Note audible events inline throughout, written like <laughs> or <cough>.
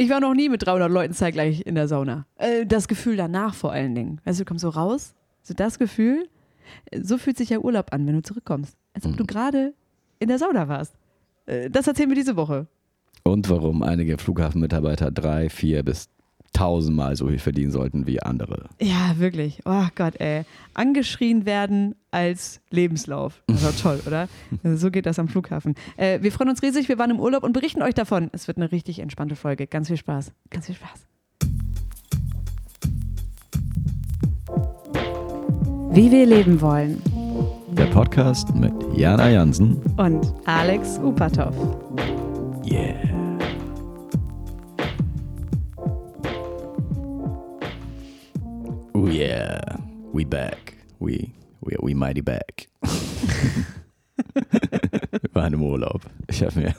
Ich war noch nie mit 300 Leuten zeitgleich in der Sauna. Äh, das Gefühl danach vor allen Dingen. Weißt du, du kommst so raus, so das Gefühl, so fühlt sich ja Urlaub an, wenn du zurückkommst. Als ob du gerade in der Sauna warst. Äh, Das erzählen wir diese Woche. Und warum einige Flughafenmitarbeiter drei, vier bis tausendmal so viel verdienen sollten wie andere. Ja, wirklich. Oh Gott, ey. Angeschrien werden als Lebenslauf. Das war toll, oder? Also So geht das am Flughafen. Äh, wir freuen uns riesig. Wir waren im Urlaub und berichten euch davon. Es wird eine richtig entspannte Folge. Ganz viel Spaß. Ganz viel Spaß. Wie wir leben wollen. Der Podcast mit Jana Jansen. Und Alex Upatov. Yeah. Yeah, we back. We, we, we mighty back. <laughs> Wir waren im Urlaub. Ich habe mir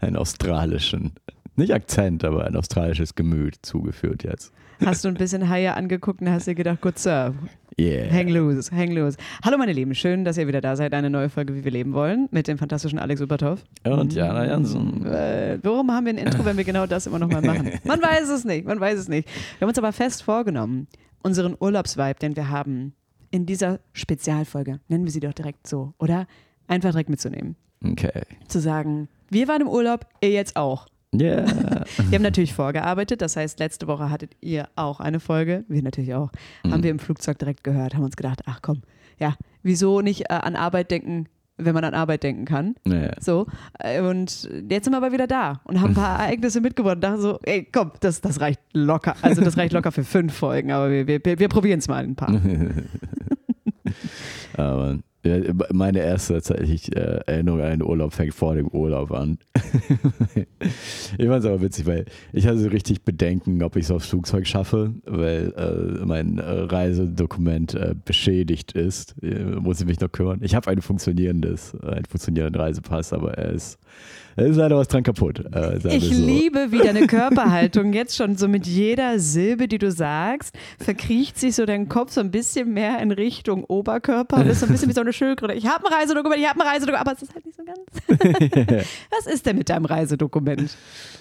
einen australischen, nicht Akzent, aber ein australisches Gemüt zugeführt jetzt. Hast du ein bisschen Haie angeguckt und hast dir gedacht, gut, Sir, Yeah. hang loose, hang loose. Hallo meine Lieben, schön, dass ihr wieder da seid. Eine neue Folge, wie wir leben wollen, mit dem fantastischen Alex Upatov. Und Jana Jansen. Äh, warum haben wir ein Intro, wenn wir genau das immer nochmal machen? <laughs> Man weiß es nicht, man weiß es nicht. Wir haben uns aber fest vorgenommen, unseren Urlaubsvibe, den wir haben, in dieser Spezialfolge, nennen wir sie doch direkt so, oder? Einfach direkt mitzunehmen. Okay. Zu sagen, wir waren im Urlaub, ihr jetzt auch. Yeah. <laughs> Wir haben natürlich vorgearbeitet, das heißt, letzte Woche hattet ihr auch eine Folge, wir natürlich auch. Haben wir im Flugzeug direkt gehört, haben uns gedacht, ach komm, ja, wieso nicht äh, an Arbeit denken, wenn man an Arbeit denken kann? ja. So, äh, und jetzt sind wir aber wieder da und haben ein paar <laughs> Ereignisse mitgebracht und dachten so, ey, komm, das, das reicht locker. Also das reicht locker für fünf Folgen, aber wir, wir, wir probieren es mal ein paar. <laughs> Aber meine erste tatsächlich äh, Erinnerung an einen Urlaub fängt vor dem Urlaub an. <laughs> ich fand es aber witzig, weil ich hatte so richtig Bedenken, ob ich es aufs Flugzeug schaffe, weil äh, mein äh, Reisedokument äh, beschädigt ist. Äh, muss ich mich noch kümmern. Ich habe ein funktionierendes, einen funktionierenden Reisepass, aber er ist, er ist leider was dran kaputt. Ich so. liebe, wie deine <laughs> Körperhaltung jetzt schon so mit jeder Silbe, die du sagst, verkriecht sich so dein Kopf so ein bisschen mehr in Richtung Oberkörper und ist so ein bisschen wie so eine Schildkröte. Ich habe ein Reisedokument, ich habe ein Reisedokument, aber es ist halt nicht so ganz. <laughs> Was ist denn mit deinem Reisedokument?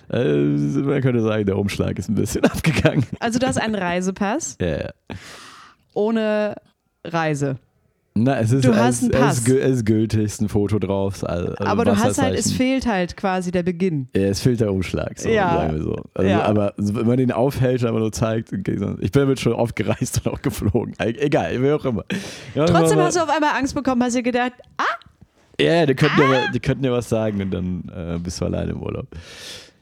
Äh, man könnte sagen, der Umschlag ist ein bisschen <laughs> abgegangen. Also du hast einen Reisepass Ja, ja. ohne Reise. Na, es ist, Du hast einen Pass. ist, gü- es ist gültig, es ist ein Foto drauf. Also Aber du hast halt, es fehlt halt quasi der Beginn. Ja, es fehlt der Umschlag, so, Ja. sagen wir so. Also, Ja. Aber wenn man den aufhält und einfach nur zeigt, okay, ich bin damit schon oft gereist und auch geflogen. E- Egal, wie auch immer. Ja, Trotzdem aber- hast du auf einmal Angst bekommen, hast dir gedacht, ah, Ja, die könnten, dir, die könnten dir was sagen und dann äh, bist du alleine im Urlaub.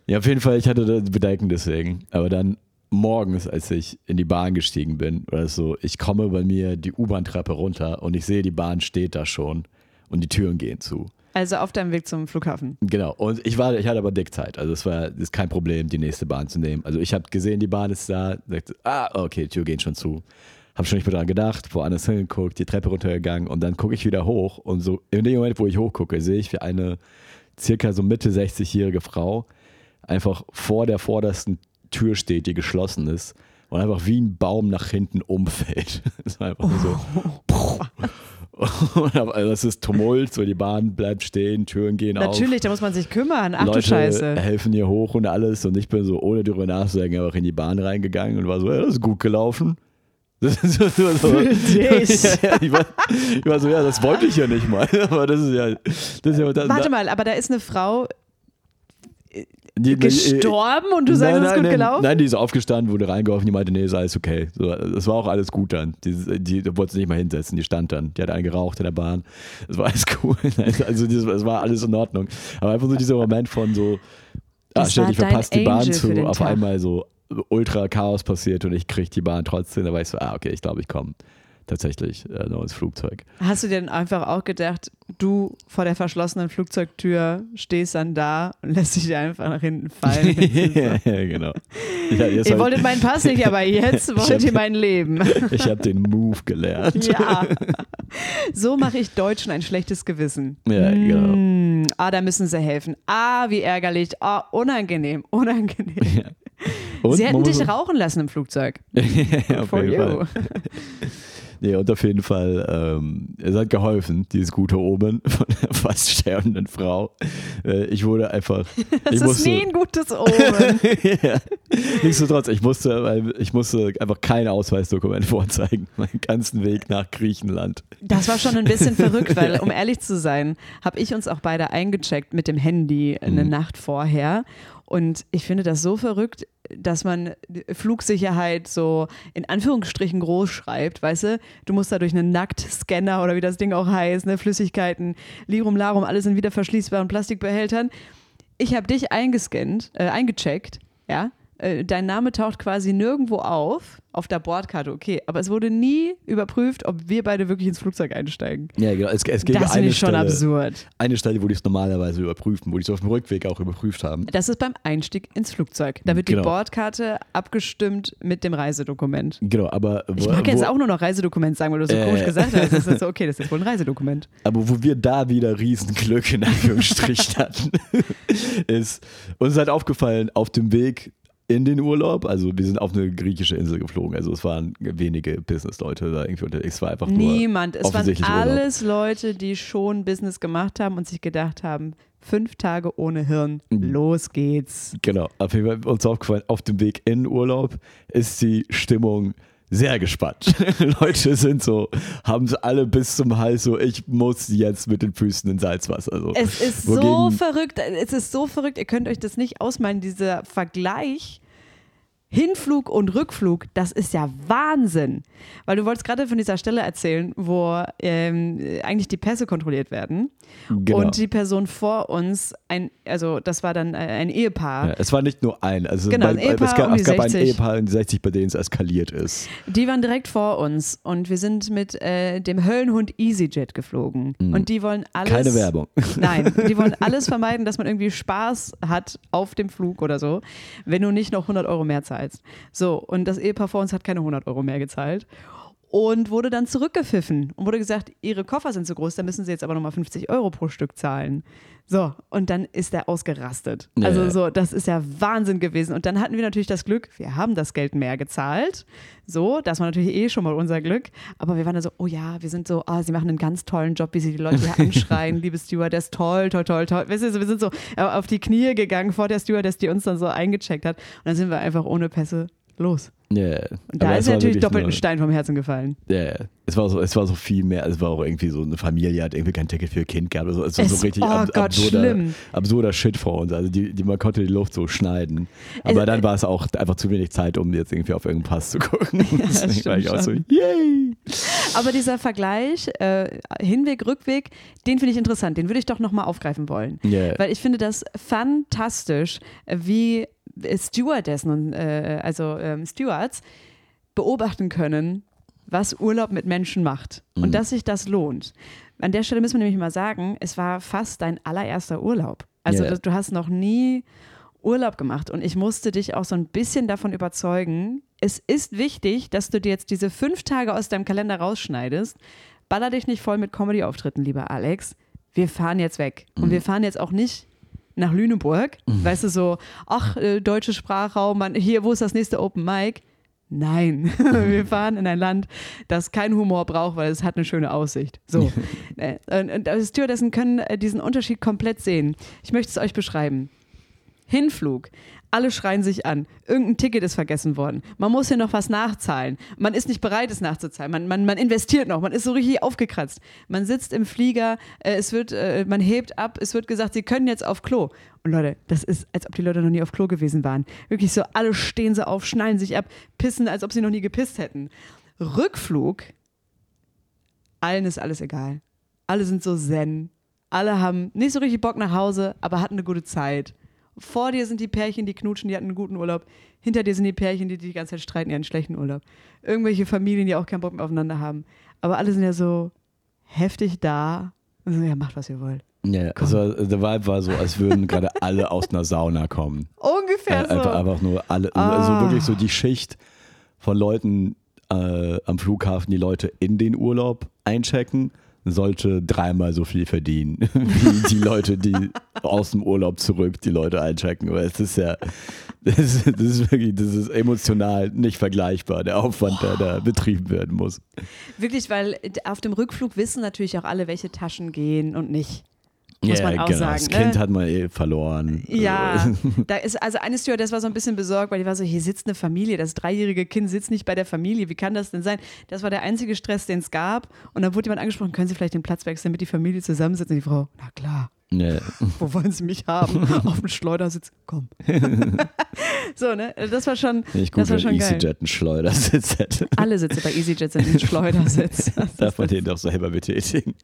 Ja, auf jeden Fall, ich hatte da Bedenken deswegen. Aber dann morgens, als ich in die Bahn gestiegen bin, es so, ich komme bei mir die U-Bahn-Treppe runter und ich sehe, die Bahn steht da schon und die Türen gehen zu. also auf deinem Weg zum Flughafen. Genau. Und ich war, ich hatte aber dick Zeit. Also es war ist kein Problem, die nächste Bahn zu nehmen. Also ich habe gesehen, die Bahn ist da. Sagte, ah, okay, die Tür geht schon zu. Habe schon nicht mehr dran gedacht, woanders hingeguckt, die Treppe runtergegangen und dann gucke ich wieder hoch und so in dem Moment, wo ich hochgucke, sehe ich, wie eine circa so Mitte 60-jährige Frau einfach vor der vordersten Tür steht, die geschlossen ist und einfach wie ein Baum nach hinten umfällt. <laughs> Das war einfach so. <laughs> Und also es ist Tumult, so die Bahn bleibt stehen, Türen gehen auf. Natürlich, da muss man sich kümmern. Ach Leute du Scheiße. helfen ihr hoch und alles und ich bin so ohne darüber nachzudenken einfach in die Bahn reingegangen und war so, ja, das ist gut gelaufen. <laughs> Das ist so, so, ja, ja, ich, war, ich war so, ja, das wollte ich ja nicht mal. Aber das ist ja. Das ist ja das, Warte mal, aber da ist eine Frau die, gestorben und du sagst, es ist gut nein, gelaufen? Nein, die ist aufgestanden, wurde reingeworfen, die meinte, nee, ist alles okay. So, das war auch alles gut dann. Die, die, die wollte sich nicht mal hinsetzen, die stand dann. Die hat einen geraucht in der Bahn. Das war alles <laughs> cool. Also das war alles in Ordnung. Aber einfach so dieser Moment von so, ah, stell dich verpasst die Bahn zu, auf Tag. einmal so ultra Chaos passiert und ich krieg die Bahn trotzdem. Da war ich so, ah, okay, ich glaube, ich komme tatsächlich äh, noch ins Flugzeug. Hast du dir dann einfach auch gedacht, du vor der verschlossenen Flugzeugtür stehst dann da und lässt dich einfach nach hinten fallen? <laughs> ja, genau. Ja, ihr hab wolltet meinen Pass nicht, aber jetzt <laughs> wollt ihr mein Leben. <laughs> ich habe den Move gelernt. Ja. So mache ich Deutschen ein schlechtes Gewissen. Ja, genau. Mm, Ah, da müssen sie helfen. Ah, wie ärgerlich. Ah, unangenehm, unangenehm. Und sie hätten dich rauchen lassen im Flugzeug. ja, auf For jeden you. Fall. Nee, und auf jeden Fall, ähm, es hat geholfen, dieses gute Omen <laughs> von der fast sterbenden Frau. Äh, ich wurde einfach. <laughs> Das ich ist musste, nie ein gutes Omen. <laughs> ja. Nichtsdestotrotz, ich musste, weil ich musste einfach kein Ausweisdokument vorzeigen, meinen ganzen Weg nach Griechenland. Das war schon ein bisschen verrückt, weil, um ehrlich zu sein, habe ich uns auch beide eingecheckt mit dem Handy eine Mhm. Nacht vorher. Und ich finde das so verrückt, dass man Flugsicherheit so in Anführungsstrichen groß schreibt, weißt du? Du musst da durch einen Nacktscanner oder wie das Ding auch heißt, ne? Flüssigkeiten, Lirum Larum, alles in wieder verschließbaren Plastikbehältern. Ich habe dich eingescannt, äh, eingecheckt, ja? Äh, Dein Name taucht quasi nirgendwo auf, auf der Bordkarte, okay. Aber es wurde nie überprüft, ob wir beide wirklich ins Flugzeug einsteigen. Ja, genau. Es, es Das finde eine ich schon Stelle, absurd. eine Stelle, wo die es normalerweise überprüfen, wo die es auf dem Rückweg auch überprüft haben. Das ist beim Einstieg ins Flugzeug. Da wird Genau. die Bordkarte abgestimmt mit dem Reisedokument. Genau, aber Ich wo, mag jetzt wo, auch nur noch Reisedokument sagen, weil du so Äh. komisch gesagt hast. Das ist so, okay, das ist jetzt wohl ein Reisedokument. <laughs> aber wo wir da wieder Riesenglück in Anführungsstrichen <laughs> hatten, <laughs> ist uns ist halt aufgefallen, auf dem Weg in den Urlaub, also wir sind auf eine griechische Insel geflogen, also es waren wenige Businessleute da irgendwie unterwegs, es war einfach nur Niemand. Es waren offensichtlich Urlaub. alles Leute, die schon Business gemacht haben und sich gedacht haben, fünf Tage ohne Hirn, Mhm. los geht's. Genau, auf jeden Fall uns aufgefallen, auf dem Weg in den Urlaub ist die Stimmung sehr gespannt. <laughs> Leute sind so, haben es alle bis zum Hals so, ich muss jetzt mit den Füßen in Salzwasser. So. Es ist so Wogegen- verrückt, es ist so verrückt, ihr könnt euch das nicht ausmalen, dieser Vergleich. Hinflug und Rückflug, das ist ja Wahnsinn. Weil du wolltest gerade von dieser Stelle erzählen, wo ähm, eigentlich die Pässe kontrolliert werden. Genau. Und die Person vor uns, ein, also das war dann äh, ein Ehepaar, Ja, es war nicht nur ein, also Genau, bei, ein Ehepaar es gab, um es gab ein 60. Ehepaar in 60, bei denen es eskaliert ist. die waren direkt vor uns und wir sind mit äh, dem Höllenhund EasyJet geflogen. Und die wollen alles. Mhm. Keine Werbung. <laughs> Nein, die wollen <laughs> alles vermeiden, dass man irgendwie Spaß hat auf dem Flug oder so, wenn du nicht noch 100 Euro mehr zahlst. So, und das Ehepaar vor uns hat keine 100 Euro mehr gezahlt und wurde dann zurückgepfiffen und wurde gesagt, ihre Koffer sind zu groß, da müssen sie jetzt aber nochmal 50 Euro pro Stück zahlen. So, und dann ist er ausgerastet. Ja. Also so, das ist ja Wahnsinn gewesen. Und dann hatten wir natürlich das Glück, wir haben das Geld mehr gezahlt. So, das war natürlich eh schon mal unser Glück. Aber wir waren da so, oh ja, wir sind so, ah, sie machen einen ganz tollen Job, wie sie die Leute hier <laughs> anschreien, liebe Stewardess, toll, toll, toll, toll. Weißt du, wir sind so äh, auf die Knie gegangen vor der Stewardess, die uns dann so eingecheckt hat. Und dann sind wir einfach ohne Pässe los. Ja, Und da aber ist war natürlich doppelt ein Stein vom Herzen gefallen. Ja, es war so, es war so viel mehr. Es war auch irgendwie so eine Familie hat irgendwie kein Ticket für ihr Kind gehabt. Also es war Es- so richtig oh ab, Gott, absurder, schlimm. absurder Shit vor uns. Also die, die, man konnte die Luft so schneiden. Aber Es- dann war es auch einfach zu wenig Zeit, um jetzt irgendwie auf irgendeinen Pass zu gucken. <laughs> <laughs> Deswegen war ich auch so, yay! Aber dieser Vergleich, äh, Hinweg, Rückweg, den finde ich interessant. Den würde ich doch nochmal aufgreifen wollen. Ja. Weil ich finde das fantastisch, äh, wie äh, Stewardessen und äh, also ähm, Stewards beobachten können, was Urlaub mit Menschen macht Mhm. und dass sich das lohnt. An der Stelle müssen wir nämlich mal sagen, es war fast dein allererster Urlaub. Also das- du hast noch nie Urlaub gemacht und ich musste dich auch so ein bisschen davon überzeugen, es ist wichtig, dass du dir jetzt diese fünf Tage aus deinem Kalender rausschneidest. Baller dich nicht voll mit Comedy-Auftritten, lieber Alex. Wir fahren jetzt weg. Und wir fahren jetzt auch nicht nach Lüneburg, weißt du, so, ach, äh, deutsche Sprachraum, man, hier, wo ist das nächste Open Mic? Nein, <laughs> wir fahren in ein Land, das keinen Humor braucht, weil es hat eine schöne Aussicht. So. Äh, und, und äh, Stewardessen können äh, diesen Unterschied komplett sehen. Ich möchte es euch beschreiben. Hinflug. Alle schreien sich an. Irgendein Ticket ist vergessen worden. Man muss hier noch was nachzahlen. Man ist nicht bereit, es nachzuzahlen. Man, man, man investiert noch. Man ist so richtig aufgekratzt. Man sitzt im Flieger, äh, es wird, äh, man hebt ab, es wird gesagt, sie können jetzt auf Klo. Und Leute, das ist, als ob die Leute noch nie auf Klo gewesen waren. Wirklich so, alle stehen so auf, schnallen sich ab, pissen, als ob sie noch nie gepisst hätten. Rückflug, allen ist alles egal. Alle sind so zen. Alle haben nicht so richtig Bock nach Hause, aber hatten eine gute Zeit. Vor dir sind die Pärchen, die knutschen, die hatten einen guten Urlaub. Hinter dir sind die Pärchen, die die ganze Zeit streiten, die hatten einen schlechten Urlaub. Irgendwelche Familien, die auch keinen Bock mehr aufeinander haben. Aber alle sind ja so heftig da. Und so, ja, macht, was ihr wollt. Ja, also der Vibe war so, als würden gerade <laughs> alle aus einer Sauna kommen. Ungefähr Äh, so. einfach, einfach nur alle, Ah. also wirklich so die Schicht von Leuten äh, am Flughafen, die Leute in den Urlaub einchecken, sollte dreimal so viel verdienen <laughs> wie die Leute, die aus dem Urlaub zurück die Leute einchecken. Aber es ist ja, das ist, das ist wirklich, das ist emotional nicht vergleichbar, der Aufwand, der da betrieben werden muss. Wirklich, weil auf dem Rückflug wissen natürlich auch alle, welche Taschen gehen und nicht. Muss ja, man auch genau. sagen. Das ne? Kind hat man eh verloren. Ja, <laughs> da ist also eine Stewardess war so ein bisschen besorgt, weil die war so, hier sitzt eine Familie, das dreijährige Kind sitzt nicht bei der Familie, wie kann das denn sein? Das war der einzige Stress, den es gab und dann wurde jemand angesprochen, können Sie vielleicht den Platz wechseln, damit die Familie zusammensitzt und die Frau, na klar. Ja. <laughs> Wo wollen Sie mich haben? <laughs> Auf dem Schleudersitz? Komm. so, ne? Das war schon, Nicht gut, das war geil. EasyJet einen Schleudersitz hätte. Alle Sitze bei EasyJet sind ein Schleudersitz. Darf man den doch selber betätigen.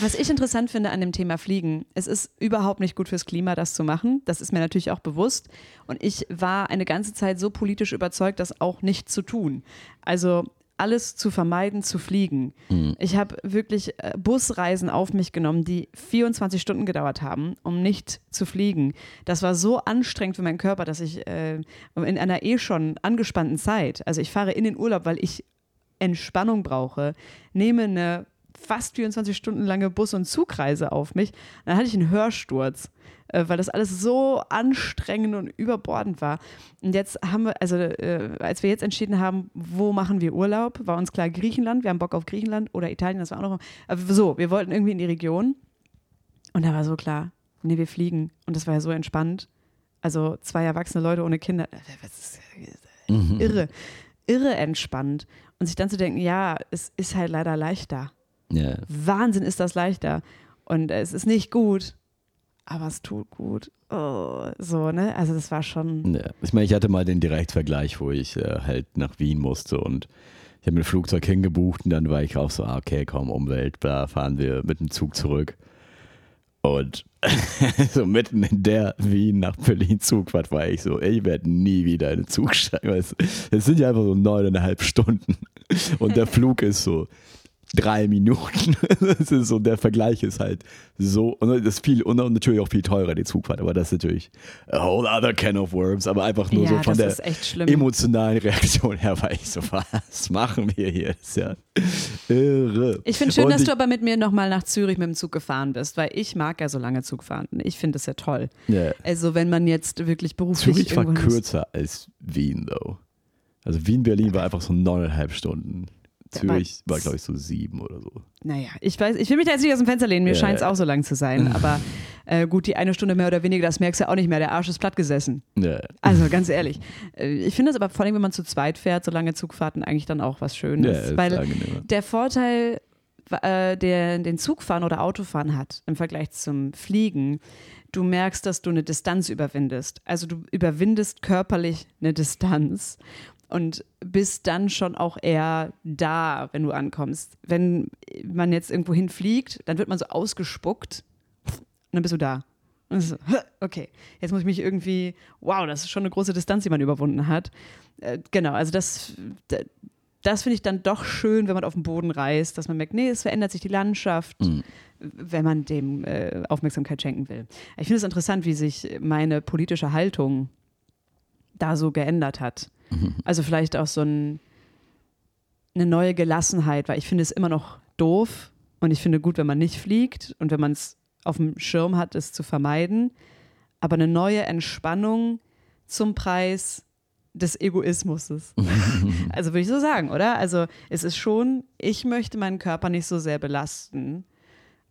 Was ich interessant finde an dem Thema Fliegen, es ist überhaupt nicht gut fürs Klima, das zu machen. Das ist mir natürlich auch bewusst. Und ich war eine ganze Zeit so politisch überzeugt, das auch nicht zu tun. Also alles zu vermeiden, zu fliegen. Ich habe wirklich äh, Busreisen auf mich genommen, die 24 Stunden gedauert haben, um nicht zu fliegen. Das war so anstrengend für meinen Körper, dass ich äh, in einer eh schon angespannten Zeit, also ich fahre in den Urlaub, weil ich Entspannung brauche, nehme eine fast 24 Stunden lange Bus- und Zugreise auf mich. Dann hatte ich einen Hörsturz, äh, weil das alles so anstrengend und überbordend war. Und jetzt haben wir, also äh, als wir jetzt entschieden haben, wo machen wir Urlaub, war uns klar Griechenland. Wir haben Bock auf Griechenland oder Italien, das war auch noch. Aber so, wir wollten irgendwie in die Region. Und da war so klar, nee, wir fliegen. Und das war ja so entspannt. Also zwei erwachsene Leute ohne Kinder. Das ist irre, irre entspannt. Und sich dann zu denken, ja, es ist halt leider leichter. Ja. Wahnsinn ist das leichter. Und es ist nicht gut, aber es tut gut. Oh, so, ne? Also das war schon. Ja. Ich meine, ich hatte mal den Direktvergleich, wo ich äh, halt nach Wien musste und ich habe mir ein Flugzeug hingebucht und dann war ich auch so, ah, okay, komm, Umwelt, da fahren wir mit dem Zug zurück. Und <laughs> so mitten in der Wien nach Berlin Zugfahrt war ich so, ich werde nie wieder in den Zug steigen. es sind ja einfach so neuneinhalb Stunden und der Flug ist so drei Minuten. <laughs> Das ist so, der Vergleich ist halt so, und das ist viel, und natürlich auch viel teurer, die Zugfahrt, aber das ist natürlich a whole other can of worms, aber einfach nur ja, so von der emotionalen Reaktion her war ich so, <laughs> was machen wir hier? Das ist ja irre. Ich finde schön, Und dass ich- du aber mit mir nochmal nach Zürich mit dem Zug gefahren bist, weil ich mag ja so lange Zug fahren. Ich finde das ja toll. Ja. Also wenn man jetzt wirklich beruflich Zürich war kürzer als Wien, though. Also Wien-Berlin war einfach so neuneinhalb Stunden. Ja, Zürich aber- war, glaube ich, so sieben oder so. Naja, ich weiß, ich will mich da jetzt nicht aus dem Fenster lehnen, mir Ja, scheint es ja. auch so lang zu sein. <laughs> Aber äh, gut, die eine Stunde mehr oder weniger, das merkst du ja auch nicht mehr. Der Arsch ist platt gesessen. Ja. Also ganz ehrlich. Äh, Ich finde es aber vor allem, wenn man zu zweit fährt, so lange Zugfahrten eigentlich dann auch was Ja, Schönes. ist weil der Vorteil, äh, der den Zugfahren oder Autofahren hat im Vergleich zum Fliegen, du merkst, dass du eine Distanz überwindest. Also du überwindest körperlich eine Distanz und bist dann schon auch eher da, wenn du ankommst. Wenn man jetzt irgendwo hinfliegt, dann wird man so ausgespuckt und dann bist du da. Und so, okay, jetzt muss ich mich irgendwie, wow, das ist schon eine große Distanz, die man überwunden hat. Äh, genau, also das, das finde ich dann doch schön, wenn man auf dem Boden reist, dass man merkt, nee, es verändert sich die Landschaft, Mhm. wenn man dem äh, Aufmerksamkeit schenken will. Ich finde es interessant, wie sich meine politische Haltung da so geändert hat. Also vielleicht auch so ein, eine neue Gelassenheit, weil ich finde es immer noch doof und ich finde gut, wenn man nicht fliegt und wenn man es auf dem Schirm hat, es zu vermeiden, aber eine neue Entspannung zum Preis des Egoismus. <laughs> also würde ich so sagen, oder? Also es ist schon, ich möchte meinen Körper nicht so sehr belasten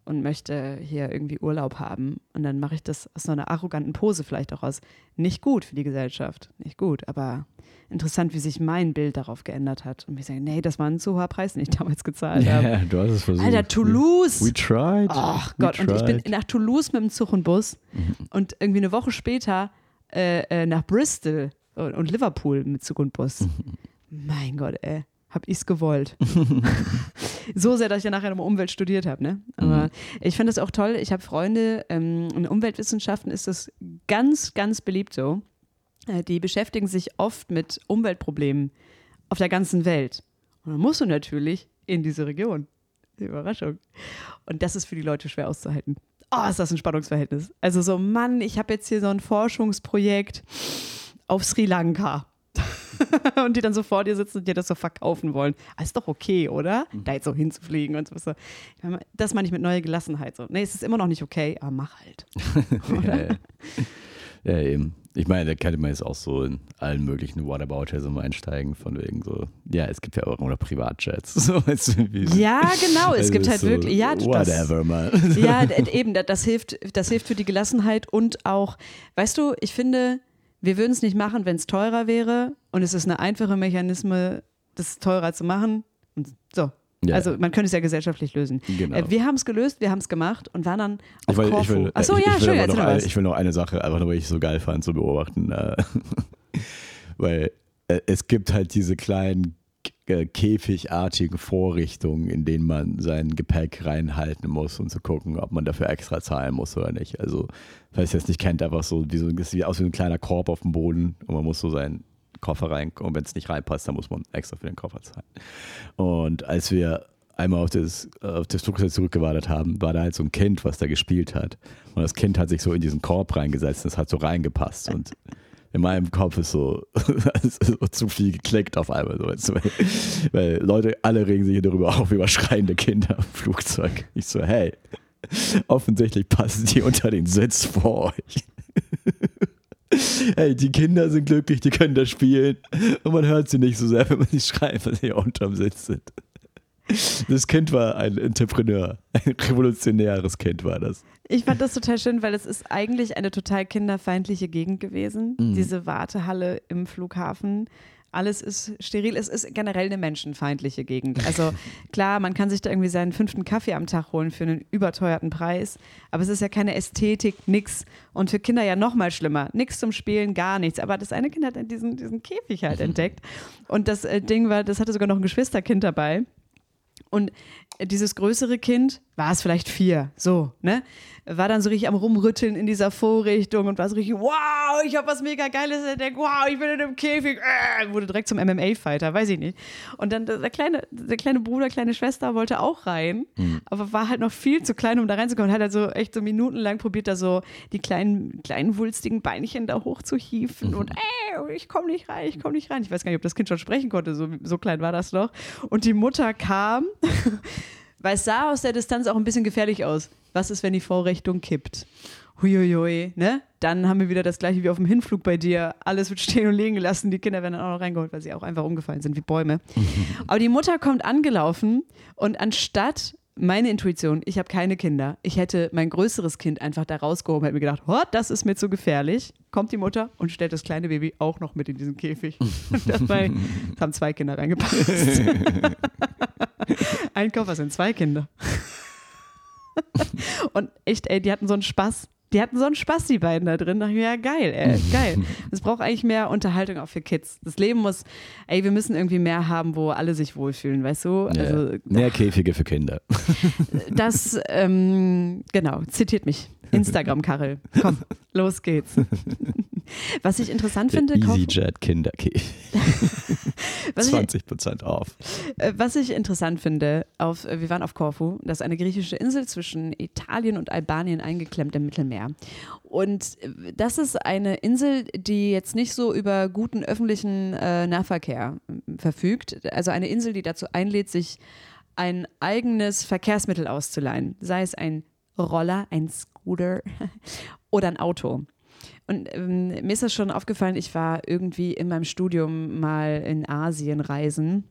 und möchte hier irgendwie Urlaub haben. Und dann mache ich das aus so einer arroganten Pose vielleicht auch aus. Nicht gut für die Gesellschaft, nicht gut, aber interessant, wie sich mein Bild darauf geändert hat. Und wir sagen, nee, das war ein zu hoher Preis, den ich damals gezahlt habe. Ja, du hast es versucht. Alter, Toulouse! We tried. Ach We Gott, und ich bin tried. nach Toulouse mit dem Zug und Bus und irgendwie eine Woche später äh, äh, nach Bristol und, und Liverpool mit Zug und Bus. Mein Gott, ey, hab ich's gewollt. <laughs> so sehr, dass ich ja nachher nochmal Umwelt studiert habe, ne? Aber ich finde das auch toll. Ich habe Freunde, ähm, in Umweltwissenschaften ist das ganz, ganz beliebt so. Äh, die beschäftigen sich oft mit Umweltproblemen auf der ganzen Welt. Und dann musst du natürlich in diese Region. Die Überraschung. Und das ist für die Leute schwer auszuhalten. Oh, ist das ein Spannungsverhältnis. Also so, Mann, ich habe jetzt hier so ein Forschungsprojekt auf Sri Lanka. <laughs> und die dann so vor dir sitzen und dir das so verkaufen wollen. Ah, ist doch okay, oder? Mhm. Da jetzt so hinzufliegen und so. Das meine ich mit neuer Gelassenheit. So. Nee, es ist immer noch nicht okay, aber mach halt. <laughs> ja, ja. ja, eben. Ich meine, da könnte man jetzt auch so in allen möglichen Whataboutism einsteigen, von wegen so, ja, es gibt ja auch oder Privatjets. <laughs> So, weißt du, wie, Ja, genau, es also gibt halt so, wirklich, ja, das, Whatever, man. Ja, eben, da- das hilft, das hilft für die Gelassenheit und auch, weißt du, ich finde, wir würden es nicht machen, wenn es teurer wäre und es ist eine einfache Mechanismus, das teurer zu machen. Und so. Ja. Also man könnte es ja gesellschaftlich lösen. Genau. Äh, wir haben es gelöst, wir haben es gemacht und waren dann auf Ich will, ich Korfu. will, Achso, ich, ja, ich, will schön, noch eine, ich will noch eine Sache, einfach nur, weil ich es so geil fand zu beobachten. Äh, <laughs> weil äh, es gibt halt diese kleinen äh, käfigartigen Vorrichtungen, in denen man sein Gepäck reinhalten muss und zu gucken, ob man dafür extra zahlen muss oder nicht. Also, falls ihr es nicht kennt, einfach so, wie so das sieht aus wie ein kleiner Korb auf dem Boden und man muss so seinen Koffer rein und wenn es nicht reinpasst, dann muss man extra für den Koffer zahlen. Und als wir einmal auf das, auf das Flugzeug zurückgewartet haben, war da halt so ein Kind, was da gespielt hat. Und das Kind hat sich so in diesen Korb reingesetzt und es hat so reingepasst. Und in meinem Kopf ist so, <laughs> so zu viel geklickt auf einmal. So, weil, weil Leute alle regen sich hier darüber auf, über schreiende Kinder im Flugzeug. Ich so, hey, offensichtlich passen die unter den Sitz vor euch. Hey, die Kinder sind glücklich, die können da spielen. Und man hört sie nicht so sehr, wenn man sie schreien, weil sie unterm Sitz sind. Das Kind war ein Entrepreneur. Ein revolutionäres Kind war das. Ich fand das total schön, weil es ist eigentlich eine total kinderfeindliche Gegend gewesen. Mhm. Diese Wartehalle im Flughafen. Alles ist steril. Es ist generell eine menschenfeindliche Gegend. Also <laughs> klar, man kann sich da irgendwie seinen fünften Kaffee am Tag holen für einen überteuerten Preis. Aber es ist ja keine Ästhetik, nix. Und für Kinder ja noch mal schlimmer. Nix zum Spielen, gar nichts. Aber das eine Kind hat diesen, diesen Käfig halt <laughs> entdeckt. Und das äh, Ding war, das hatte sogar noch ein Geschwisterkind dabei. Und dieses größere Kind, war es vielleicht vier, so, ne? War dann so richtig am Rumrütteln in dieser Vorrichtung und war so richtig, wow, ich habe was mega Geiles entdeckt, wow, ich bin in einem Käfig, äh, wurde direkt zum MMA-Fighter, weiß ich nicht. Und dann der kleine, der kleine Bruder, kleine Schwester wollte auch rein, aber war halt noch viel zu klein, um da reinzukommen. Hat halt so echt so minutenlang probiert, da so die kleinen, kleinen wulstigen Beinchen da hochzuhieven und ey, ich komme nicht rein, ich komme nicht rein. Ich weiß gar nicht, ob das Kind schon sprechen konnte, so, so klein war das noch. Und die Mutter kam, weil es sah aus der Distanz auch ein bisschen gefährlich aus. Was ist, wenn die Vorrichtung kippt? Huiuiui, ne? Dann haben wir wieder das gleiche wie auf dem Hinflug bei dir. Alles wird stehen und liegen gelassen. Die Kinder werden dann auch noch reingeholt, weil sie auch einfach umgefallen sind wie Bäume. <laughs> Aber die Mutter kommt angelaufen und anstatt meine Intuition, ich habe keine Kinder. Ich hätte mein größeres Kind einfach da rausgehoben, hätte mir gedacht, oh, das ist mir zu gefährlich. Kommt die Mutter und stellt das kleine Baby auch noch mit in diesen Käfig. Und <laughs> <laughs> dabei haben zwei Kinder reingepasst. <laughs> Ein Koffer sind zwei Kinder. <laughs> Und echt, ey, die hatten so einen Spaß. Die hatten so einen Spaß, die beiden da drin. Da dachte ich mir, ja, geil, ey, <laughs> geil. Es braucht eigentlich mehr Unterhaltung auch für Kids. Das Leben muss, ey, wir müssen irgendwie mehr haben, wo alle sich wohlfühlen, weißt du? Also, ja. Mehr Käfige für Kinder. das, ähm, genau, zitiert mich. Instagram, Karel. Komm, los geht's. <laughs> Was ich interessant Der finde, EasyJet Kinderkäfig. <laughs> was ich, 20% auf. Äh, Was ich interessant finde, auf, äh, wir waren auf Korfu, das ist eine griechische Insel zwischen Italien und Albanien eingeklemmt im Mittelmeer. Und äh, das ist eine Insel, die jetzt nicht so über guten öffentlichen äh, Nahverkehr verfügt. Also eine Insel, die dazu einlädt, sich ein eigenes Verkehrsmittel auszuleihen, sei es ein Roller, ein Scooter <laughs> oder ein Auto. Und ähm, mir ist das schon aufgefallen, ich war irgendwie in meinem Studium mal in Asien reisen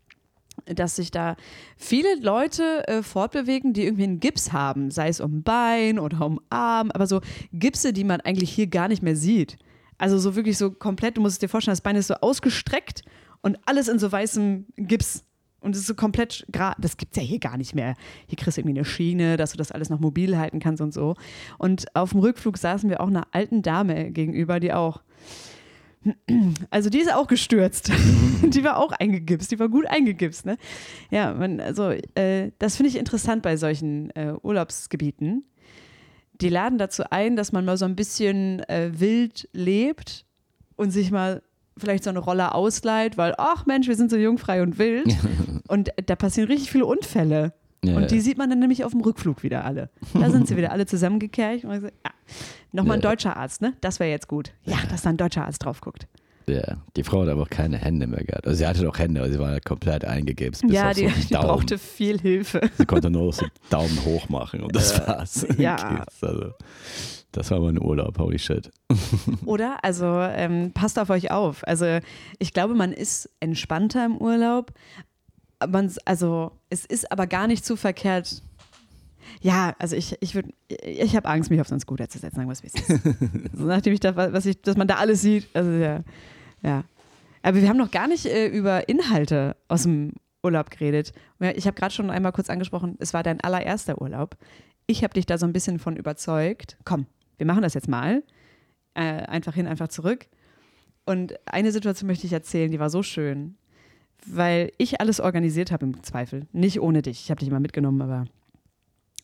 dass sich da viele Leute äh, fortbewegen, die irgendwie einen Gips haben, sei es um Bein oder um Arm, aber so Gipse, die man eigentlich hier gar nicht mehr sieht. Also so wirklich so komplett, du musst dir vorstellen, das Bein ist so ausgestreckt und alles in so weißem Gips. Und es ist so komplett, das gibt es ja hier gar nicht mehr. Hier kriegst du irgendwie eine Schiene, dass du das alles noch mobil halten kannst und so. Und auf dem Rückflug saßen wir auch einer alten Dame gegenüber, die auch also die ist auch gestürzt. <laughs> die war auch eingegipst, die war gut eingegipst. Ne? Ja, man, also äh, das finde ich interessant bei solchen äh, Urlaubsgebieten. Die laden dazu ein, dass man mal so ein bisschen äh, wild lebt und sich mal vielleicht so eine Rolle ausleiht, weil, ach Mensch, wir sind so jungfrei und wild. <laughs> und da passieren richtig viele Unfälle. Ja, und die ja. sieht man dann nämlich auf dem Rückflug wieder alle. Da sind sie <laughs> wieder alle zusammengekercht und man sagt, ja, nochmal ein deutscher Arzt, ne? Das wäre jetzt gut. Ja, dass da ein deutscher Arzt drauf guckt. Ja, die Frau hat einfach keine Hände mehr gehabt. Also sie hatte doch Hände, aber sie war halt komplett bis Ja, auf die, so die brauchte viel Hilfe. Sie konnte nur so Daumen hoch machen und das war's. ja. <laughs> Also, das war mein Urlaub, holy shit. <laughs> Oder? Also ähm, passt auf euch auf. Also ich glaube, man ist entspannter im Urlaub. Man, also es ist aber gar nicht zu verkehrt. Ja, also ich, ich würde, ich habe Angst, mich auf so einen Scooter zu setzen, sagen wir es <laughs> so, nachdem ich da, was ich, dass man da alles sieht. Also ja, ja. Aber wir haben noch gar nicht äh, über Inhalte aus dem Urlaub geredet. Ich habe gerade schon einmal kurz angesprochen, es war dein allererster Urlaub. Ich habe dich da so ein bisschen von überzeugt. Komm, wir machen das jetzt mal. Äh, einfach hin, einfach zurück. Und eine Situation möchte ich erzählen, die war so schön, weil ich alles organisiert habe im Zweifel. Nicht ohne dich. Ich habe dich immer mitgenommen, aber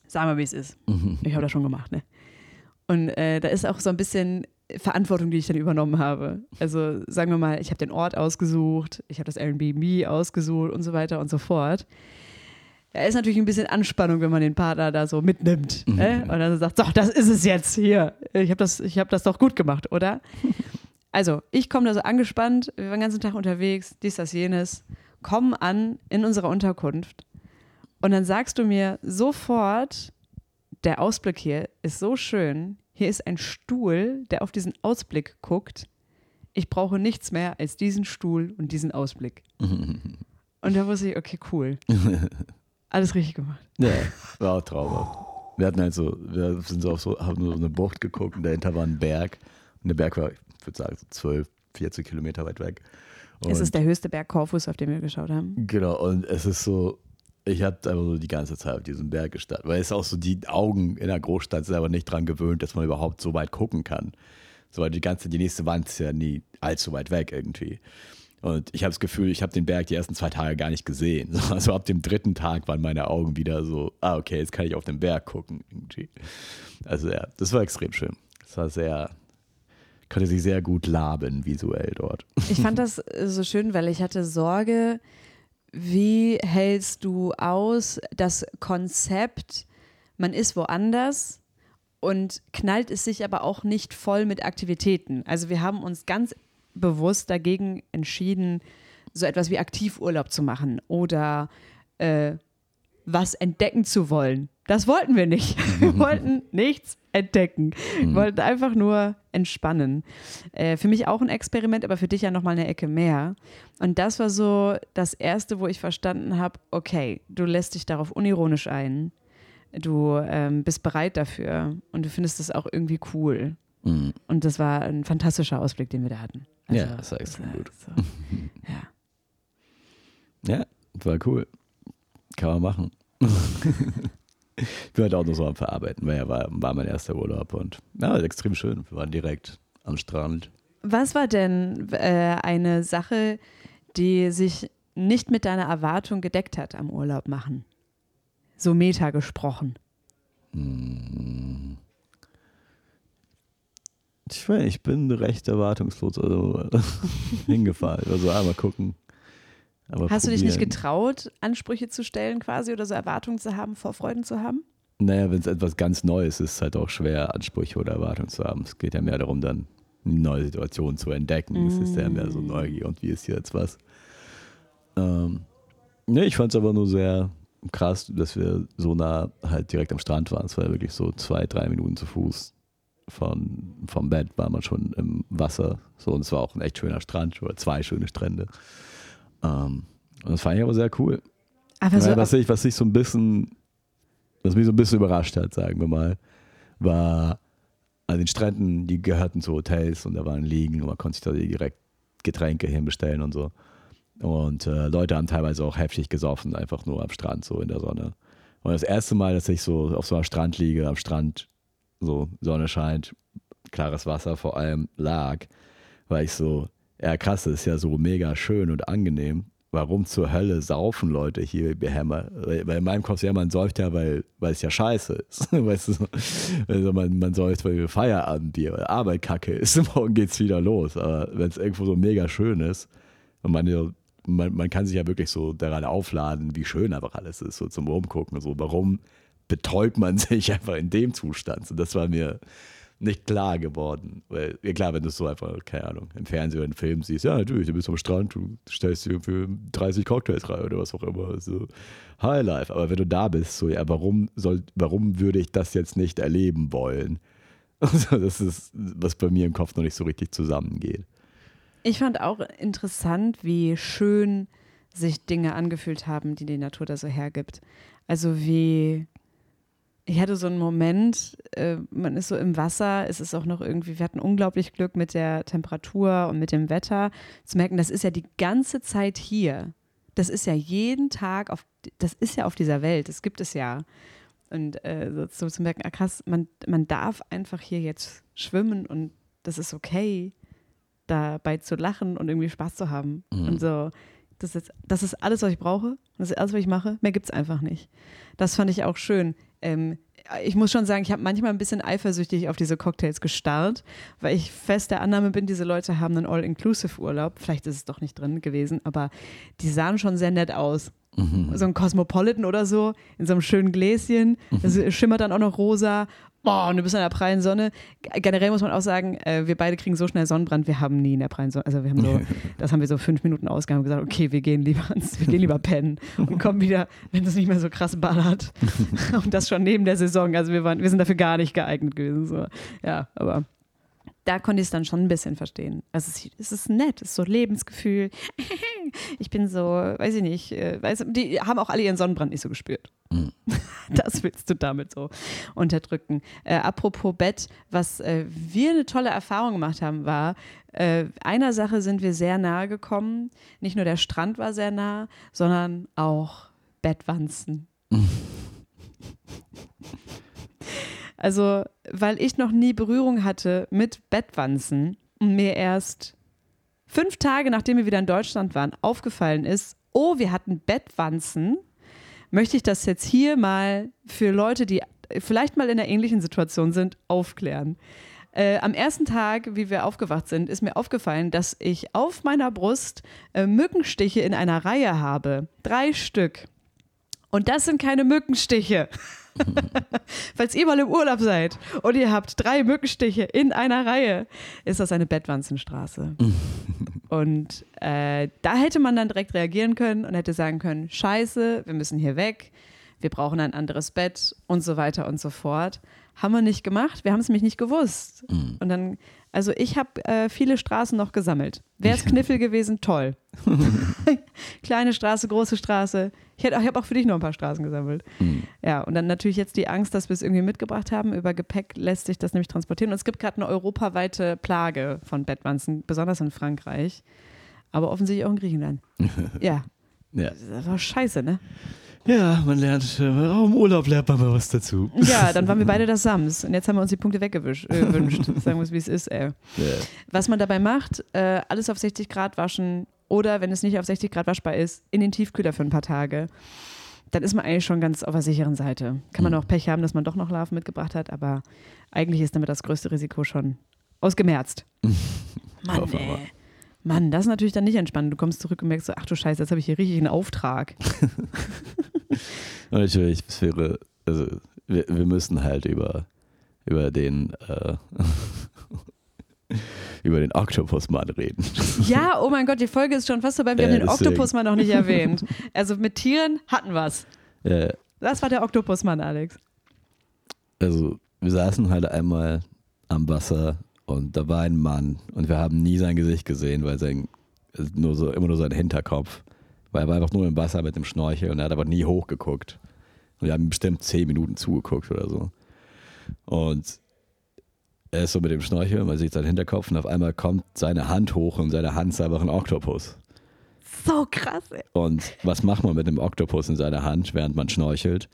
sag mal, wie es ist. Ich habe das schon gemacht, ne? Und äh, da ist auch so ein bisschen Verantwortung, die ich dann übernommen habe. Also sagen wir mal, ich habe den Ort ausgesucht, ich habe das Airbnb ausgesucht und so weiter und so fort. Da ist natürlich ein bisschen Anspannung, wenn man den Partner da so mitnimmt Mhm. äh? und dann sagt, so, das ist es jetzt hier. Ich habe das, ich hab das doch gut gemacht, oder? <laughs> Also, ich komme da so angespannt, wir waren den ganzen Tag unterwegs, dies, das, jenes, kommen an in unserer Unterkunft und dann sagst du mir sofort, der Ausblick hier ist so schön, hier ist ein Stuhl, der auf diesen Ausblick guckt. Ich brauche nichts mehr als diesen Stuhl und diesen Ausblick. <laughs> Und da wusste ich, okay, cool. <laughs> Alles richtig gemacht. Ja, war auch traumhaft. Wir hatten halt so, wir sind so auf so, haben so eine Bucht geguckt und dahinter war ein Berg. Und der Berg war, ich würde sagen, so 12, 14 Kilometer weit weg. Und es ist der höchste Berg Korfus, auf den wir geschaut haben. Genau, und es ist so, ich habe einfach so die ganze Zeit auf diesem Berg gestanden, weil es auch so, die Augen in der Großstadt sind aber nicht dran gewöhnt, dass man überhaupt so weit gucken kann. So, weil die ganze, die nächste Wand ist ja nie allzu weit weg irgendwie. Und ich habe das Gefühl, ich habe den Berg die ersten zwei Tage gar nicht gesehen. So, <laughs> Also ab dem dritten Tag waren meine Augen wieder so, ah, okay, jetzt kann ich auf den Berg gucken. Irgendwie. Also ja, das war extrem schön. Das war sehr, konnte sich sehr gut laben visuell dort. Ich fand das äh, so schön, weil ich hatte Sorge, wie hältst du aus das Konzept, man ist woanders und knallt es sich aber auch nicht voll mit Aktivitäten. Also wir haben uns ganz bewusst dagegen entschieden, so etwas wie Aktivurlaub zu machen oder äh, was entdecken zu wollen. Das wollten wir nicht. <laughs> Wir wollten nichts entdecken. Wir wollten einfach nur entspannen. Äh, für mich auch ein Experiment, aber für dich ja nochmal eine Ecke mehr. Und das war so das Erste, wo ich verstanden habe, okay, du lässt dich darauf unironisch ein. Du ähm, bist bereit dafür und du findest es auch irgendwie cool. Mhm. Und das war ein fantastischer Ausblick, den wir da hatten. Ja, das war extrem gut. So. Ja. <laughs> Ja, war cool. Kann man machen. ich bin halt auch noch so am Verarbeiten, weil ja war, war mein erster Urlaub und ja, extrem schön. Wir waren direkt am Strand. Was war denn äh, eine Sache, die sich nicht mit deiner Erwartung gedeckt hat am Urlaub machen? So meta gesprochen. Hm. Ich, weiß, ich bin recht erwartungslos also, <laughs> hingefahren. Also einmal gucken. Aber Hast du dich nicht probieren. getraut, Ansprüche zu stellen quasi oder so Erwartungen zu haben, Vorfreuden zu haben? Naja, wenn es etwas ganz Neues ist, ist es halt auch schwer, Ansprüche oder Erwartungen zu haben. Es geht ja mehr darum, dann eine neue Situation zu entdecken. Es ist ja mehr so Neugier und wie ist hier jetzt was. Ähm, nee, ich fand es aber nur sehr krass, dass wir so nah halt direkt am Strand waren. Es war ja wirklich so zwei, drei Minuten zu Fuß von, vom Bett war man schon im Wasser. So, und es war auch ein echt schöner Strand oder zwei schöne Strände. Ähm, und das fand ich aber sehr cool. Aber so, Ja, was, ich, was ich so ein bisschen, was mich so ein bisschen überrascht hat, sagen wir mal, war an den Stränden, die gehörten zu Hotels und da waren Liegen und man konnte sich da direkt Getränke hinbestellen und so. Und äh, Leute haben teilweise auch heftig gesoffen, einfach nur am Strand, so in der Sonne. Und das erste Mal, dass ich so auf so einem Strand liege, am Strand, so Sonne scheint, klares Wasser vor allem lag, war ich so, ja krass, das ist ja so mega schön und angenehm. Warum zur Hölle saufen Leute hier behämmer? Weil, in meinem Kopf ja, man säuft ja, weil, weil es ja scheiße ist. <laughs> weißt du, so. also man, man säuft, weil wir Feierabendbier, weil Arbeit kacke ist, <laughs> morgen geht's wieder los. Aber wenn es irgendwo so mega schön ist und man, man, man kann sich ja wirklich so daran aufladen, wie schön einfach alles ist, so zum Rumgucken. So, warum betäubt man <laughs> sich einfach in dem Zustand? So, das war mir nicht klar geworden. Weil, ja klar, wenn du es so einfach, keine Ahnung, im Fernsehen oder im Film siehst, ja, natürlich, du bist am Strand, du stellst dir für 30 Cocktails rein oder was auch immer. So High Life. Aber wenn du da bist, so, ja, warum soll, warum würde ich das jetzt nicht erleben wollen? <laughs> Also, das ist, was bei mir im Kopf noch nicht so richtig zusammengeht. Ich fand auch interessant, wie schön sich Dinge angefühlt haben, die die Natur da so hergibt. Also wie ich hatte so einen Moment, äh, man ist so im Wasser, es ist auch noch irgendwie, wir hatten unglaublich Glück mit der Temperatur und mit dem Wetter, zu merken, das ist ja die ganze Zeit hier. Das ist ja jeden Tag auf, das ist ja auf dieser Welt, das gibt es ja. Und äh, so zu merken, ah krass, man, man darf einfach hier jetzt schwimmen und das ist okay, dabei zu lachen und irgendwie Spaß zu haben. Mhm. Und so, das ist, das ist alles, was ich brauche. Das ist alles, was ich mache. Mehr gibt es einfach nicht. Das fand ich auch schön. Ähm, ich muss schon sagen, ich habe manchmal ein bisschen eifersüchtig auf diese Cocktails gestarrt, weil ich fest der Annahme bin, diese Leute haben einen All-Inclusive-Urlaub. Vielleicht ist es doch nicht drin gewesen, aber die sahen schon sehr nett aus. Mhm. So ein Cosmopolitan oder so, in so einem schönen Gläschen. Das mhm. schimmert dann auch noch rosa boah, und du bist in der prallen Sonne. Generell muss man auch sagen, äh, wir beide kriegen so schnell Sonnenbrand, wir haben nie in der prallen Sonne, also wir haben so, <laughs> das haben wir so fünf Minuten ausgegangen und gesagt, okay, wir gehen lieber ins, wir gehen lieber pennen und kommen wieder, wenn es nicht mehr so krass ballert. <laughs> und das schon neben der Saison, also wir waren, wir sind dafür gar nicht geeignet gewesen. So. Ja, aber da konnte ich es dann schon ein bisschen verstehen. Also es, ist nett, es ist so Lebensgefühl. <laughs> Ich bin so, weiß ich nicht, äh, weiß, die haben auch alle ihren Sonnenbrand nicht so gespürt. Mhm. <laughs> Das willst du damit so unterdrücken. Äh, apropos Bett, was äh, wir eine tolle Erfahrung gemacht haben, war, äh, einer Sache sind wir sehr nahe gekommen. Nicht nur der Strand war sehr nah, sondern auch Bettwanzen. <laughs> Also, weil ich noch nie Berührung hatte mit Bettwanzen und mir erst fünf Tage nachdem wir wieder in Deutschland waren, aufgefallen ist, oh, wir hatten Bettwanzen, möchte ich das jetzt hier mal für Leute, die vielleicht mal in einer ähnlichen Situation sind, aufklären. Äh, am ersten Tag, wie wir aufgewacht sind, ist mir aufgefallen, dass ich auf meiner Brust äh, Mückenstiche in einer Reihe habe. Drei Stück. Und das sind keine Mückenstiche. <laughs> <laughs> Falls ihr mal im Urlaub seid und ihr habt drei Mückenstiche in einer Reihe, ist das eine Bettwanzenstraße. <laughs> und äh, da hätte man dann direkt reagieren können und hätte sagen können, scheiße, wir müssen hier weg, wir brauchen ein anderes Bett und so weiter und so fort. Haben wir nicht gemacht, wir haben es nämlich nicht gewusst. Mhm. Und dann also ich habe äh, viele Straßen noch gesammelt. Wäre es Kniffel gewesen, toll. <laughs> <laughs> Kleine Straße, große Straße. Ich, ich habe auch für dich noch ein paar Straßen gesammelt. Mhm. Ja, und dann natürlich jetzt die Angst, dass wir es irgendwie mitgebracht haben. Über Gepäck lässt sich das nämlich transportieren. Und es gibt gerade eine europaweite Plage von Bettwanzen, besonders in Frankreich. Aber offensichtlich auch in Griechenland. <laughs> ja. ja. Das war scheiße, ne? Ja, man lernt, äh, auch im Urlaub lernt man mal was dazu. Ja, dann waren wir beide das Sams und jetzt haben wir uns die Punkte weggewünscht. Äh, <laughs> Sagen wir es, wie es ist, ey. Yeah. Was man dabei macht, äh, alles auf 60 Grad waschen oder, wenn es nicht auf 60 Grad waschbar ist, in den Tiefkühler für ein paar Tage. Dann ist man eigentlich schon ganz auf der sicheren Seite. Kann man mhm. auch Pech haben, dass man doch noch Larven mitgebracht hat, aber eigentlich ist damit das größte Risiko schon ausgemerzt. <laughs> Mann, ey. Mann, das ist natürlich dann nicht entspannend. Du kommst zurück und merkst so, ach du Scheiße, jetzt habe ich hier richtig einen Auftrag. <laughs> natürlich, es wäre, also wir, wir müssen halt über, über den äh, <laughs> über den Oktopusmann reden. Ja, oh mein Gott, die Folge ist schon fast vorbei. Wir äh, haben den Oktopusmann noch nicht erwähnt. Also mit Tieren hatten wir es. Äh, das war der Oktopusmann, Alex. Also wir saßen halt einmal am Wasser und da war ein Mann und wir haben nie sein Gesicht gesehen, weil sein nur so immer nur sein Hinterkopf. Weil er war einfach nur im Wasser mit dem Schnorchel und er hat aber nie hochgeguckt. Und wir haben bestimmt zehn Minuten zugeguckt oder so. Und er ist so mit dem Schnorchel, man sieht seinen Hinterkopf und auf einmal kommt seine Hand hoch und seine Hand ist einfach ein Oktopus. So krass, ey. Und was macht man mit einem Oktopus in seiner Hand, während man schnorchelt?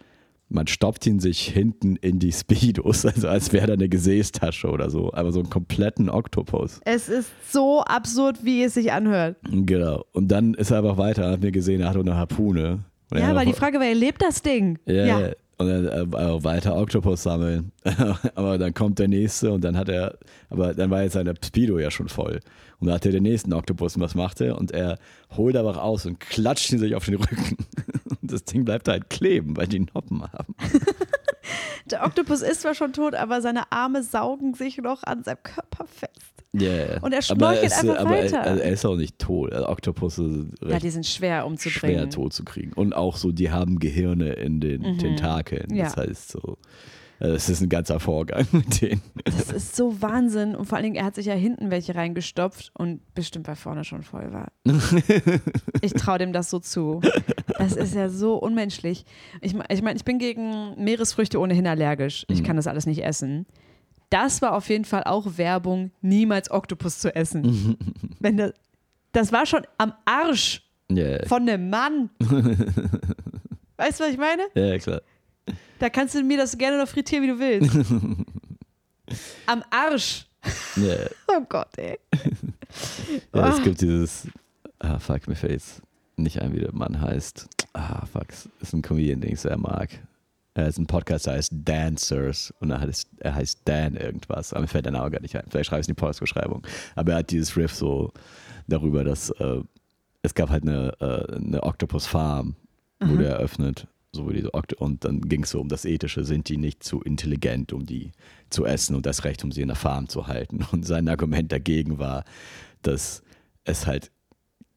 Man stoppt ihn sich hinten in die Speedos, <laughs> also als wäre da eine Gesäßtasche oder so, aber so einen kompletten Oktopus. Es ist so absurd, wie es sich anhört. Genau. Und dann ist er einfach weiter, hat mir gesehen, er hat eine Harpune. Und ja, weil die Frage war, er lebt das Ding? Ja. ja. Und dann äh, weiter Oktopus sammeln. <laughs> aber dann kommt der nächste und dann hat er, aber dann war jetzt seine Speedo ja schon voll. Und da hat er den nächsten Oktopus und was macht er? Und er holt einfach aus und klatscht ihn sich auf den Rücken. <laughs> Und das Ding bleibt halt kleben, weil die Noppen haben. <laughs> Der Oktopus ist zwar schon tot, aber seine Arme saugen sich noch an seinem Körper fest. Yeah. Und er schnorchelt einfach aber weiter. Er, er ist auch nicht tot. Also Oktopusse sind Ja, die sind schwer umzubringen. schwer tot zu kriegen. Und auch so, die haben Gehirne in den Tentakeln. Mhm. Ja. Das heißt so, äh, es ist ein ganzer Vorgang <laughs> mit denen. Das ist so Wahnsinn. Und vor allen Dingen, er hat sich ja hinten welche reingestopft und bestimmt bei vorne schon voll war. <laughs> Ich traue dem das so zu. Das ist ja so unmenschlich. Ich, ich meine, ich bin gegen Meeresfrüchte ohnehin allergisch. Ich kann das alles nicht essen. Das war auf jeden Fall auch Werbung, niemals Oktopus zu essen. <laughs> Wenn das, das war schon am Arsch Ja, von einem Mann. <laughs> Weißt du, was ich meine? ja, klar. Da kannst du mir das gerne noch frittieren, wie du willst. <laughs> Am Arsch. Ja. Oh Gott, ey. Ja, Ah. es gibt dieses, ah fuck, mir fällt nicht ein, wie der Mann heißt. Ah fuck, es ist ein Comedian, den ich sehr mag. Er ist ein Podcast, der heißt Dancers und er heißt, er heißt Dan irgendwas, aber mir fällt der Name gar nicht ein. Vielleicht schreibe ich es in die Podcast-Beschreibung. Aber er hat dieses Riff so darüber, dass äh, es gab halt eine, äh, eine Octopus-Farm, wurde eröffnet. So wo diese Okt und dann ging es so um das Ethische, sind die nicht zu intelligent, um die zu essen und das Recht, um sie in der Farm zu halten. <laughs> Und sein Argument dagegen war, dass es halt,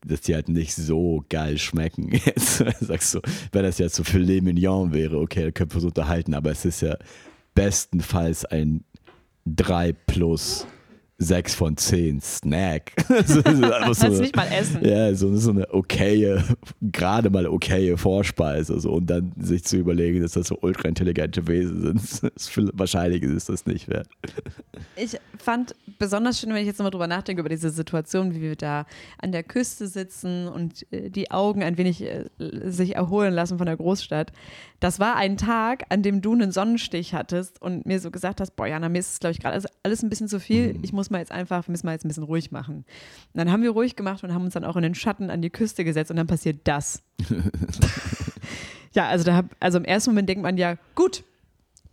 dass die halt nicht so geil schmecken. <laughs> Jetzt sagst du, wenn das jetzt so Filet Mignon wäre, okay, dann können wir es unterhalten, aber es ist ja bestenfalls ein 3 plus 6 von 10 Snack. <laughs> <laughs> So Kannst eine- nicht mal essen. ja, so, so eine okaye, gerade mal okaye Vorspeise. So, und dann sich zu überlegen, dass das so ultra intelligente Wesen sind. <laughs> Ist wahrscheinlich ist das nicht wert. Ich fand besonders schön, wenn ich jetzt nochmal drüber nachdenke, über diese Situation, wie wir da an der Küste sitzen und äh, die Augen ein wenig äh, sich erholen lassen von der Großstadt. Das war ein Tag, an dem du einen Sonnenstich hattest und mir so gesagt hast, boah, Jana, mir ist es, glaube ich, gerade alles- ein bisschen zu viel. Ich muss mal jetzt einfach, wir müssen mal jetzt ein bisschen ruhig machen. Und dann haben wir ruhig gemacht und haben uns dann auch in den Schatten an die Küste gesetzt und dann passiert das. <laughs> ja, also da hab, also im ersten Moment denkt man ja, gut,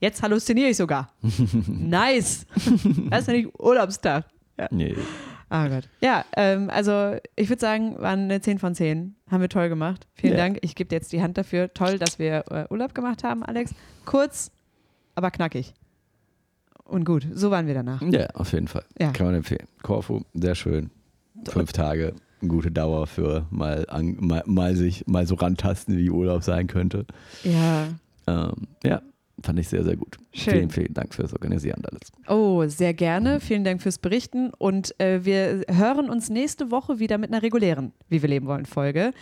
jetzt halluziniere ich sogar. <laughs> nice. Das ist ja nicht Urlaubstag. Ja. Nee. Ah Gott. Ja, ähm, also ich würde sagen, waren eine 10 von 10. Haben wir toll gemacht. Vielen Ja. Dank. Ich gebe dir jetzt die Hand dafür. Toll, dass wir äh, Urlaub gemacht haben, Alex. Kurz, aber knackig. Und gut, so waren wir danach. Ja, auf jeden Fall. Ja. Kann man empfehlen. Korfu, sehr schön. Fünf Tage, eine gute Dauer für mal, an, mal, mal sich mal so rantasten, wie Urlaub sein könnte. Ja. Ähm, ja, Fand ich sehr, sehr gut. Schön. Vielen, vielen Dank fürs Organisieren alles. Oh, sehr gerne. Vielen Dank fürs Berichten. Und äh, wir hören uns nächste Woche wieder mit einer regulären Wie wir leben wollen Folge.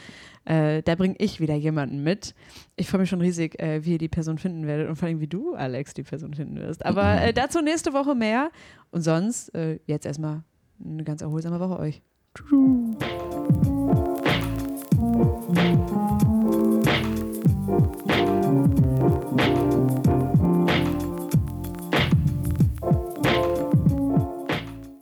Äh, da bringe ich wieder jemanden mit. Ich freue mich schon riesig, äh, wie ihr die Person finden werdet und vor allem, wie du, Alex, die Person finden wirst. Aber mhm. äh, dazu nächste Woche mehr. Und sonst äh, jetzt erstmal eine ganz erholsame Woche euch. Tschüss.